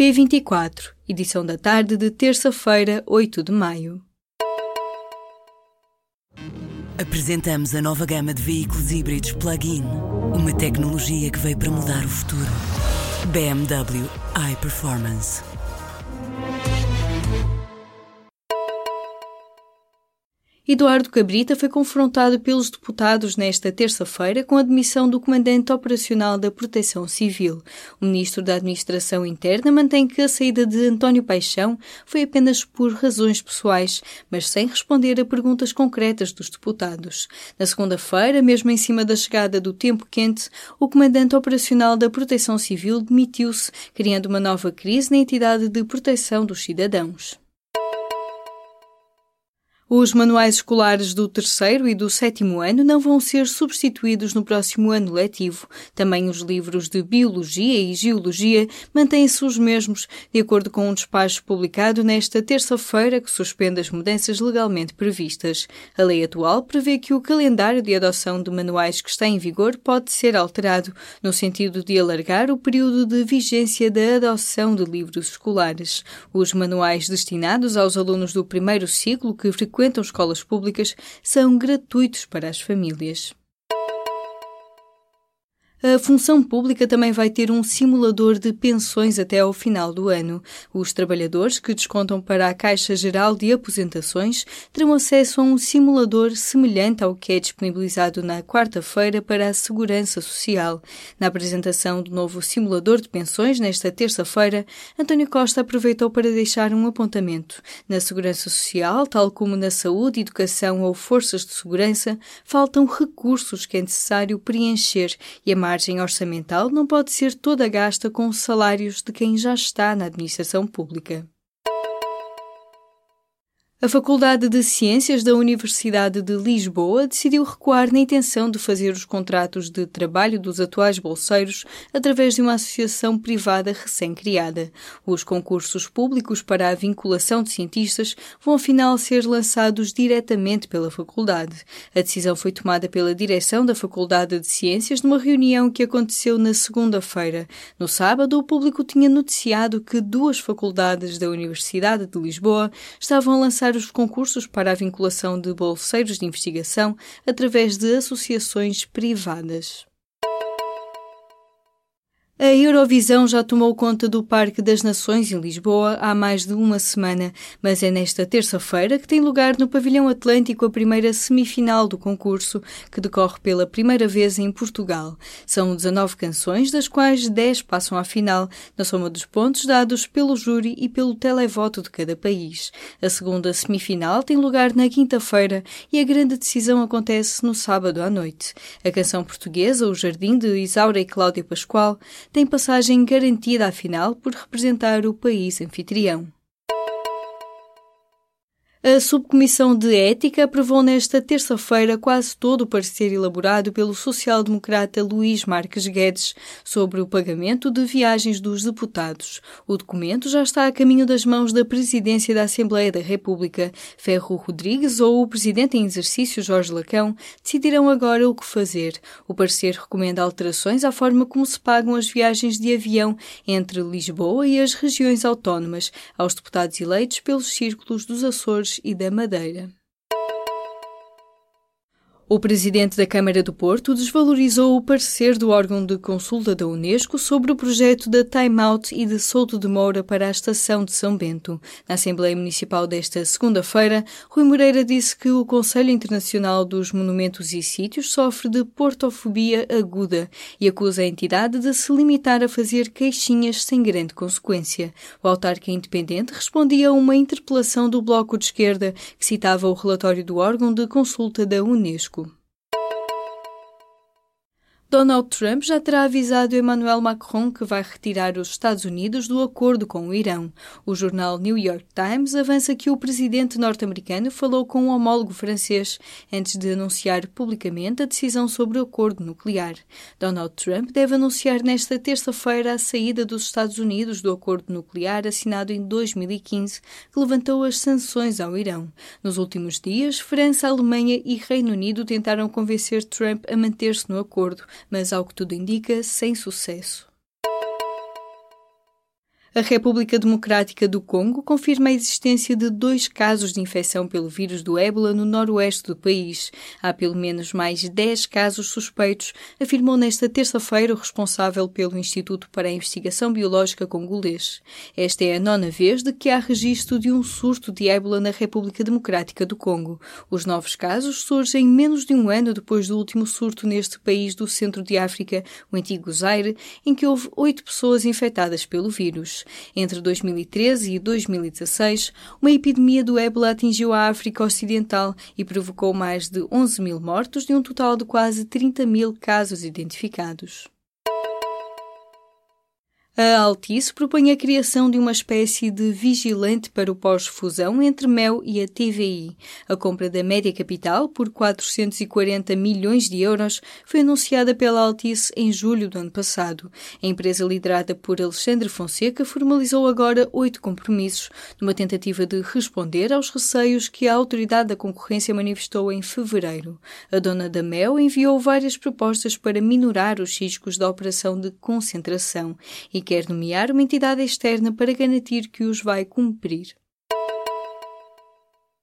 P24, edição da tarde de terça-feira, 8 de maio. Apresentamos a nova gama de veículos híbridos plug-in. Uma tecnologia que veio para mudar o futuro. BMW iPerformance. Eduardo Cabrita foi confrontado pelos deputados nesta terça-feira com a demissão do comandante operacional da Proteção Civil. O ministro da Administração Interna mantém que a saída de António Paixão foi apenas por razões pessoais, mas sem responder a perguntas concretas dos deputados. Na segunda-feira, mesmo em cima da chegada do tempo quente, o comandante operacional da Proteção Civil demitiu-se, criando uma nova crise na entidade de proteção dos cidadãos. Os manuais escolares do terceiro e do sétimo ano não vão ser substituídos no próximo ano letivo. Também os livros de Biologia e Geologia mantêm-se os mesmos, de acordo com um despacho publicado nesta terça-feira que suspende as mudanças legalmente previstas. A lei atual prevê que o calendário de adoção de manuais que está em vigor pode ser alterado, no sentido de alargar o período de vigência da adoção de livros escolares. Os manuais destinados aos alunos do primeiro ciclo que frequentam frequentam escolas públicas são gratuitos para as famílias. A função pública também vai ter um simulador de pensões até ao final do ano. Os trabalhadores que descontam para a Caixa Geral de Aposentações terão acesso a um simulador semelhante ao que é disponibilizado na quarta-feira para a Segurança Social. Na apresentação do novo simulador de pensões, nesta terça-feira, António Costa aproveitou para deixar um apontamento. Na Segurança Social, tal como na saúde, educação ou forças de segurança, faltam recursos que é necessário preencher e a margem orçamental não pode ser toda gasta com os salários de quem já está na administração pública. A Faculdade de Ciências da Universidade de Lisboa decidiu recuar na intenção de fazer os contratos de trabalho dos atuais bolseiros através de uma associação privada recém-criada. Os concursos públicos para a vinculação de cientistas vão afinal ser lançados diretamente pela faculdade. A decisão foi tomada pela direção da Faculdade de Ciências numa reunião que aconteceu na segunda-feira. No sábado, o público tinha noticiado que duas faculdades da Universidade de Lisboa estavam a lançar os concursos para a vinculação de bolseiros de investigação através de associações privadas. A Eurovisão já tomou conta do Parque das Nações em Lisboa há mais de uma semana, mas é nesta terça-feira que tem lugar no Pavilhão Atlântico a primeira semifinal do concurso, que decorre pela primeira vez em Portugal. São 19 canções, das quais 10 passam à final, na soma dos pontos dados pelo júri e pelo televoto de cada país. A segunda semifinal tem lugar na quinta-feira e a grande decisão acontece no sábado à noite. A canção portuguesa O Jardim de Isaura e Cláudia Pascoal tem passagem garantida à final por representar o país anfitrião. A Subcomissão de Ética aprovou nesta terça-feira quase todo o parecer elaborado pelo social-democrata Luís Marques Guedes sobre o pagamento de viagens dos deputados. O documento já está a caminho das mãos da Presidência da Assembleia da República. Ferro Rodrigues ou o Presidente em exercício Jorge Lacão decidirão agora o que fazer. O parecer recomenda alterações à forma como se pagam as viagens de avião entre Lisboa e as regiões autónomas aos deputados eleitos pelos círculos dos Açores e da Madeira. O presidente da Câmara do Porto desvalorizou o parecer do órgão de consulta da Unesco sobre o projeto da Time Out e de Souto de Moura para a estação de São Bento. Na Assembleia Municipal desta segunda-feira, Rui Moreira disse que o Conselho Internacional dos Monumentos e Sítios sofre de portofobia aguda e acusa a entidade de se limitar a fazer queixinhas sem grande consequência. O autarca independente respondia a uma interpelação do Bloco de Esquerda que citava o relatório do órgão de consulta da Unesco. Donald Trump já terá avisado Emmanuel Macron que vai retirar os Estados Unidos do acordo com o Irão. O jornal New York Times avança que o presidente norte-americano falou com um homólogo francês antes de anunciar publicamente a decisão sobre o acordo nuclear. Donald Trump deve anunciar nesta terça-feira a saída dos Estados Unidos do acordo nuclear assinado em 2015, que levantou as sanções ao Irão. Nos últimos dias, França, Alemanha e Reino Unido tentaram convencer Trump a manter-se no acordo mas ao que tudo indica, sem sucesso. A República Democrática do Congo confirma a existência de dois casos de infecção pelo vírus do ébola no noroeste do país. Há pelo menos mais 10 casos suspeitos, afirmou nesta terça-feira o responsável pelo Instituto para a Investigação Biológica Congolês. Esta é a nona vez de que há registro de um surto de ébola na República Democrática do Congo. Os novos casos surgem menos de um ano depois do último surto neste país do centro de África, o antigo Zaire, em que houve oito pessoas infectadas pelo vírus. Entre 2013 e 2016, uma epidemia do ébola atingiu a África Ocidental e provocou mais de 11 mil mortos de um total de quase 30 mil casos identificados. A Altice propõe a criação de uma espécie de vigilante para o pós-fusão entre Mel e a TVI. A compra da Média Capital por 440 milhões de euros foi anunciada pela Altice em julho do ano passado. A empresa liderada por Alexandre Fonseca formalizou agora oito compromissos, numa tentativa de responder aos receios que a Autoridade da Concorrência manifestou em fevereiro. A dona da Mel enviou várias propostas para minorar os riscos da operação de concentração e quer nomear uma entidade externa para garantir que os vai cumprir.